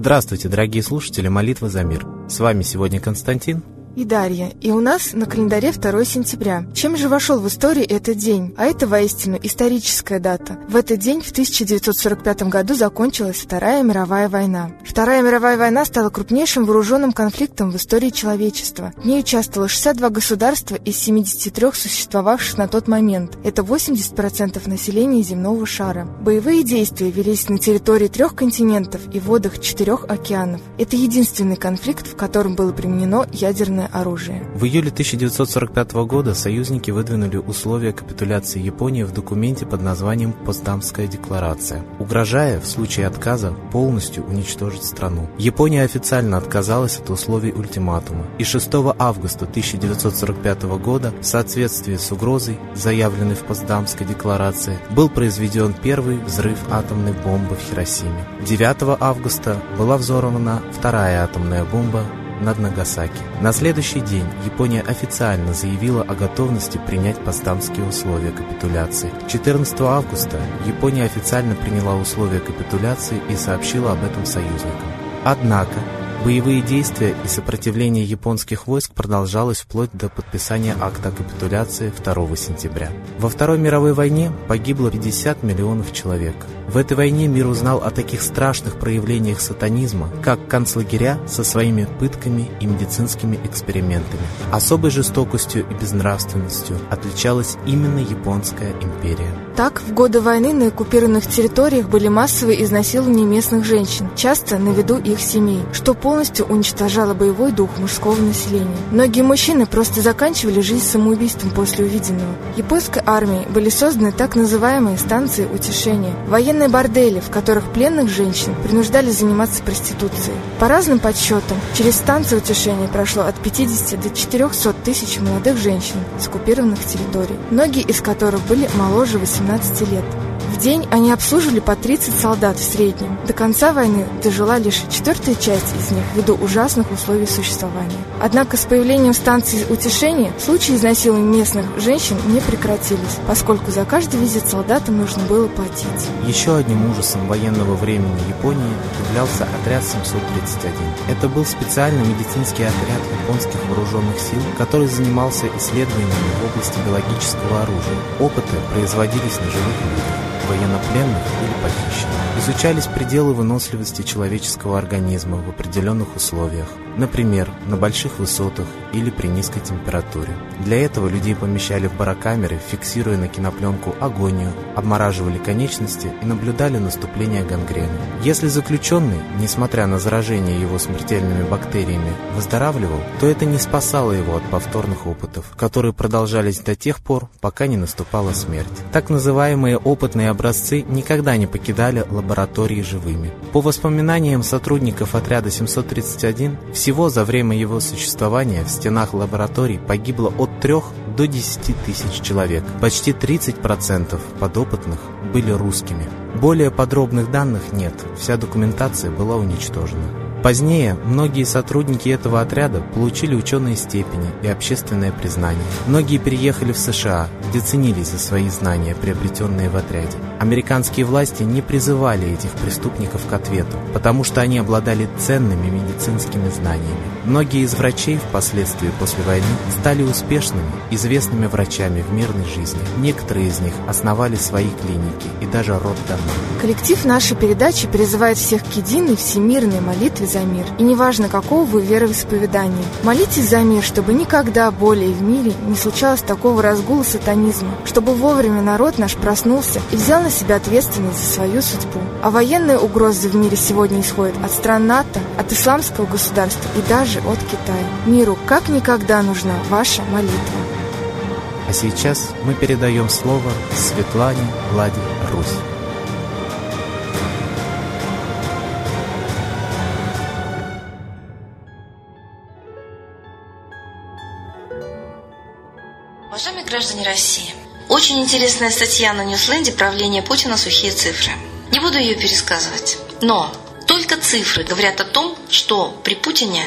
Здравствуйте, дорогие слушатели молитвы за мир. С вами сегодня Константин и Дарья. И у нас на календаре 2 сентября. Чем же вошел в историю этот день? А это воистину историческая дата. В этот день, в 1945 году, закончилась Вторая мировая война. Вторая мировая война стала крупнейшим вооруженным конфликтом в истории человечества. В ней участвовало 62 государства из 73 существовавших на тот момент. Это 80% населения земного шара. Боевые действия велись на территории трех континентов и водах четырех океанов. Это единственный конфликт, в котором было применено ядерное оружие. В июле 1945 года союзники выдвинули условия капитуляции Японии в документе под названием «Постдамская декларация», угрожая в случае отказа полностью уничтожить страну. Япония официально отказалась от условий ультиматума, и 6 августа 1945 года в соответствии с угрозой, заявленной в Постдамской декларации, был произведен первый взрыв атомной бомбы в Хиросиме. 9 августа была взорвана вторая атомная бомба над Нагасаки. На следующий день Япония официально заявила о готовности принять постамские условия капитуляции. 14 августа Япония официально приняла условия капитуляции и сообщила об этом союзникам. Однако Боевые действия и сопротивление японских войск продолжалось вплоть до подписания акта капитуляции 2 сентября. Во Второй мировой войне погибло 50 миллионов человек. В этой войне мир узнал о таких страшных проявлениях сатанизма, как концлагеря со своими пытками и медицинскими экспериментами. Особой жестокостью и безнравственностью отличалась именно Японская империя. Так, в годы войны на оккупированных территориях были массовые изнасилования местных женщин, часто на виду их семей, что полностью уничтожало боевой дух мужского населения. Многие мужчины просто заканчивали жизнь самоубийством после увиденного. Японской армией были созданы так называемые станции утешения, военные бордели, в которых пленных женщин принуждали заниматься проституцией. По разным подсчетам, через станции утешения прошло от 50 до 400 тысяч молодых женщин с оккупированных территорий, многие из которых были моложе 18 18 лет. В день они обслуживали по 30 солдат в среднем. До конца войны дожила лишь четвертая часть из них ввиду ужасных условий существования. Однако с появлением станции утешения случаи изнасилования местных женщин не прекратились, поскольку за каждый визит солдатам нужно было платить. Еще одним ужасом военного времени Японии являлся отряд 731. Это был специальный медицинский отряд японских вооруженных сил, который занимался исследованиями в области биологического оружия. Опыты производились на живых людях военнопленных или похищенных. Изучались пределы выносливости человеческого организма в определенных условиях, например, на больших высотах или при низкой температуре. Для этого людей помещали в барокамеры, фиксируя на кинопленку агонию, обмораживали конечности и наблюдали наступление гангрены. Если заключенный, несмотря на заражение его смертельными бактериями, выздоравливал, то это не спасало его от повторных опытов, которые продолжались до тех пор, пока не наступала смерть. Так называемые опытные образцы никогда не покидали лаборатории живыми. По воспоминаниям сотрудников отряда 731, всего за время его существования в стенах лабораторий погибло от 3 до 10 тысяч человек. Почти 30% подопытных были русскими. Более подробных данных нет, вся документация была уничтожена. Позднее многие сотрудники этого отряда получили ученые степени и общественное признание. Многие переехали в США, где ценились за свои знания, приобретенные в отряде. Американские власти не призывали этих преступников к ответу, потому что они обладали ценными медицинскими знаниями. Многие из врачей впоследствии после войны стали успешными, известными врачами в мирной жизни. Некоторые из них основали свои клиники и даже роддома. Коллектив нашей передачи призывает всех к единой всемирной молитве за мир. И неважно, какого вы вероисповедания. Молитесь за мир, чтобы никогда более в мире не случалось такого разгула сатанизма, чтобы вовремя народ наш проснулся и взял на себя ответственность за свою судьбу. А военные угрозы в мире сегодня исходят от стран НАТО, от исламского государства и даже от Китая. Миру как никогда нужна ваша молитва. А сейчас мы передаем слово Светлане Влади Русь. Уважаемые граждане России, очень интересная статья на Ньюсленде «Правление Путина. Сухие цифры». Не буду ее пересказывать. Но только цифры говорят о том, что при Путине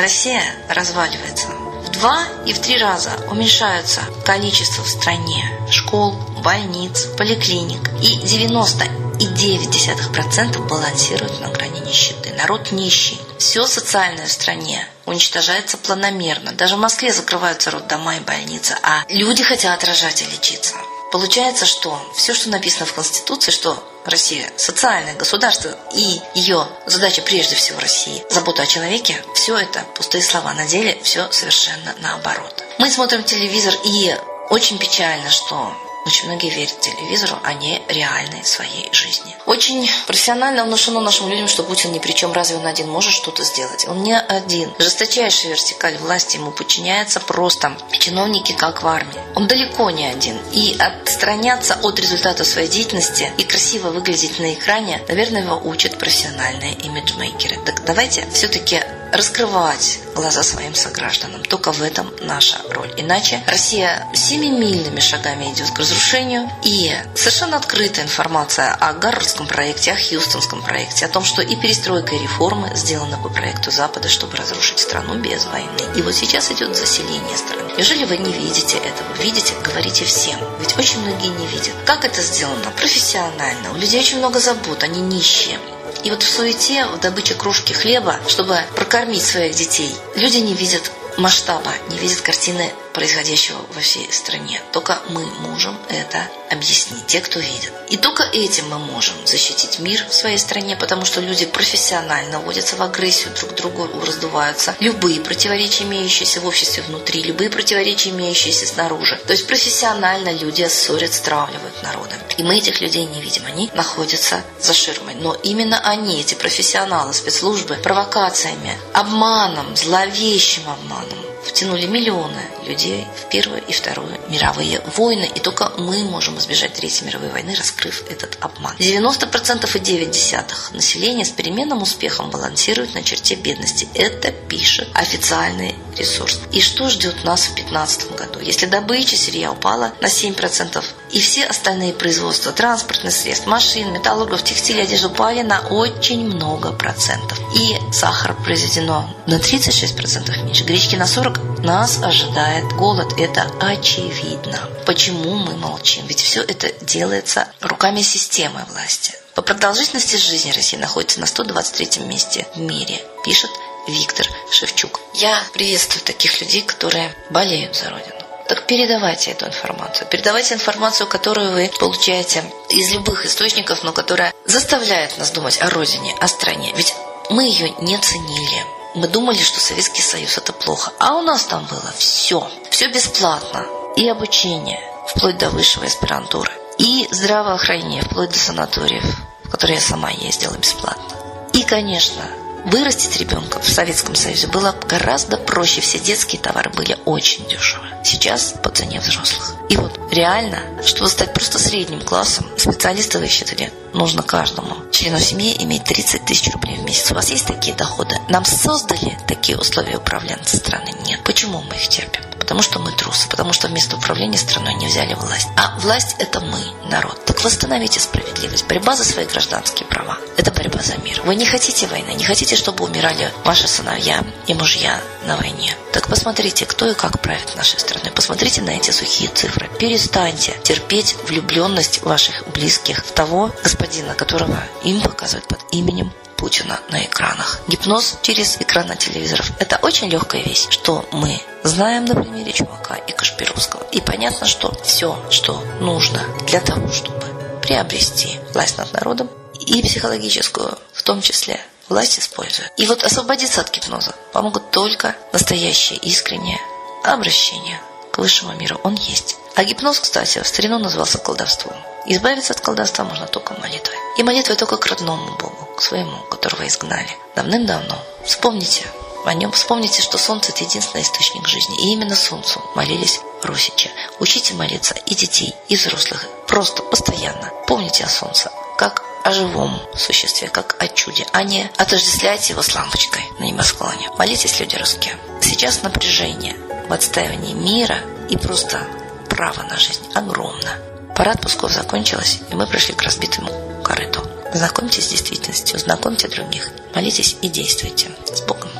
Россия разваливается. В два и в три раза уменьшаются количество в стране школ, больниц, поликлиник. И 90 93,9% балансируют на грани нищеты. Народ нищий. Все социальное в стране уничтожается планомерно. Даже в Москве закрываются роддома и больницы, а люди хотят рожать и лечиться. Получается, что все, что написано в Конституции, что Россия социальное государство и ее задача прежде всего России, забота о человеке, все это пустые слова. На деле все совершенно наоборот. Мы смотрим телевизор и очень печально, что очень многие верят телевизору, а не реальной своей жизни. Очень профессионально внушено нашим людям, что Путин ни при чем, разве он один может что-то сделать? Он не один. Жесточайшая вертикаль власти ему подчиняется просто чиновники, как в армии. Он далеко не один. И отстраняться от результата своей деятельности и красиво выглядеть на экране, наверное, его учат профессиональные имиджмейкеры. Так давайте все-таки раскрывать глаза своим согражданам. Только в этом наша роль. Иначе Россия семимильными шагами идет к разрушению. И совершенно открытая информация о Гарвардском проекте, о Хьюстонском проекте, о том, что и перестройка, и реформы сделаны по проекту Запада, чтобы разрушить страну без войны. И вот сейчас идет заселение страны. Неужели вы не видите этого? Видите? Говорите всем. Ведь очень многие не видят. Как это сделано? Профессионально. У людей очень много забот, они нищие. И вот в суете, в добыче кружки хлеба, чтобы прокормить своих детей, люди не видят масштаба, не видят картины происходящего во всей стране. Только мы можем это объяснить, те, кто видит. И только этим мы можем защитить мир в своей стране, потому что люди профессионально вводятся в агрессию друг к другу, раздуваются. Любые противоречия, имеющиеся в обществе внутри, любые противоречия, имеющиеся снаружи. То есть профессионально люди ссорят, стравливают народы. И мы этих людей не видим, они находятся за ширмой. Но именно они, эти профессионалы, спецслужбы, провокациями, обманом, зловещим обманом, втянули миллионы людей в Первую и Вторую мировые войны, и только мы можем избежать Третьей мировой войны, раскрыв этот обман. 90% и 9 десятых населения с переменным успехом балансирует на черте бедности. Это пишет официальный ресурс. И что ждет нас в 2015 году? Если добыча сырья упала на 7%, и все остальные производства транспортных средств, машин, металлургов, текстиля, одежды упали на очень много процентов. И сахар произведено на 36% меньше, гречки на 40%, нас ожидает голод. Это очевидно. Почему мы молчим? Ведь все это делается руками системы власти. По продолжительности жизни Россия находится на 123 месте в мире, пишет Виктор Шевчук. Я приветствую таких людей, которые болеют за Родину. Так передавайте эту информацию. Передавайте информацию, которую вы получаете из любых источников, но которая заставляет нас думать о родине, о стране. Ведь мы ее не ценили. Мы думали, что Советский Союз это плохо. А у нас там было все. Все бесплатно. И обучение, вплоть до высшего аспирантуры. И здравоохранение, вплоть до санаториев, в которые я сама ездила бесплатно. И, конечно, вырастить ребенка в Советском Союзе было гораздо проще. Все детские товары были очень дешевы. Сейчас по цене взрослых. И вот реально, чтобы стать просто средним классом, специалисты высчитали, нужно каждому члену семьи иметь 30 тысяч рублей в месяц. У вас есть такие доходы? Нам создали такие условия управленцы страны? Нет. Почему мы их терпим? Потому что мы трусы, потому что вместо управления страной не взяли власть. А власть – это мы, народ. Так восстановите справедливость. Борьба за свои гражданские права – это борьба за мир. Вы не хотите войны, не хотите, чтобы умирали ваши сыновья и мужья на войне. Так посмотрите, кто и как правит нашей страной. Посмотрите на эти сухие цифры. Перестаньте терпеть влюбленность ваших близких в того господина, которого им показывают под именем Путина на экранах. Гипноз через экраны телевизоров – это очень легкая вещь, что мы знаем на примере Чумака и Кашпировского. И понятно, что все, что нужно для того, чтобы приобрести власть над народом и психологическую в том числе, власть используют. И вот освободиться от гипноза помогут только настоящее искреннее обращение к высшему миру. Он есть. А гипноз, кстати, в старину назывался колдовством. Избавиться от колдовства можно только молитвой. И молитвой только к родному Богу, к своему, которого изгнали. Давным-давно. Вспомните о нем. Вспомните, что солнце – это единственный источник жизни. И именно солнцу молились русичи. Учите молиться и детей, и взрослых. Просто, постоянно. Помните о солнце, как о живом существе, как о чуде, а не отождествляйте его с лампочкой на небосклоне. Молитесь, люди русские. Сейчас напряжение в отстаивании мира и просто права на жизнь огромно. Пора отпусков закончилась, и мы пришли к разбитому корыту. Знакомьтесь с действительностью, знакомьте других, молитесь и действуйте. С Богом!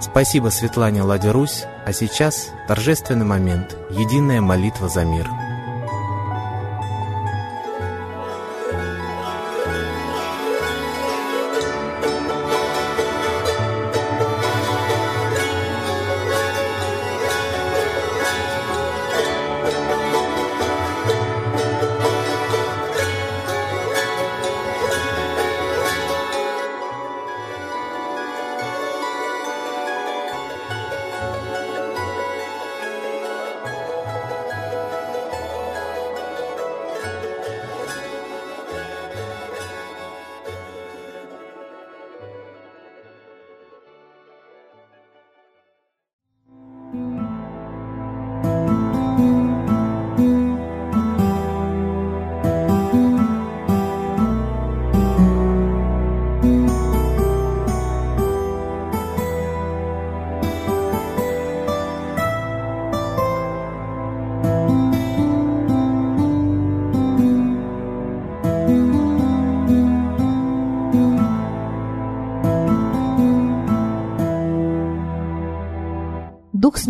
Спасибо Светлане Ладе а сейчас торжественный момент – единая молитва за мир –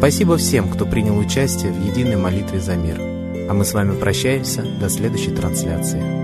Спасибо всем, кто принял участие в единой молитве за мир. А мы с вами прощаемся до следующей трансляции.